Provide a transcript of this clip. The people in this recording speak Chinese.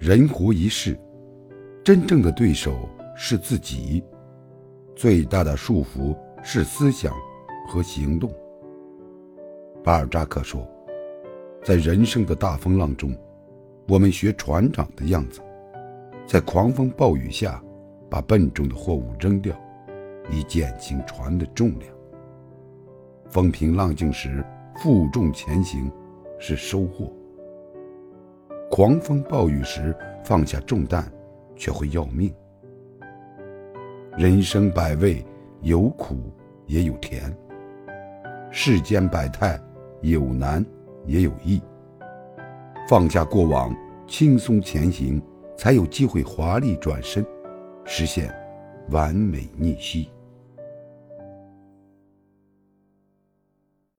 人活一世，真正的对手是自己，最大的束缚是思想和行动。巴尔扎克说，在人生的大风浪中，我们学船长的样子，在狂风暴雨下，把笨重的货物扔掉，以减轻船的重量。风平浪静时，负重前行是收获。狂风暴雨时放下重担，却会要命。人生百味，有苦也有甜；世间百态，有难也有易。放下过往，轻松前行，才有机会华丽转身，实现完美逆袭。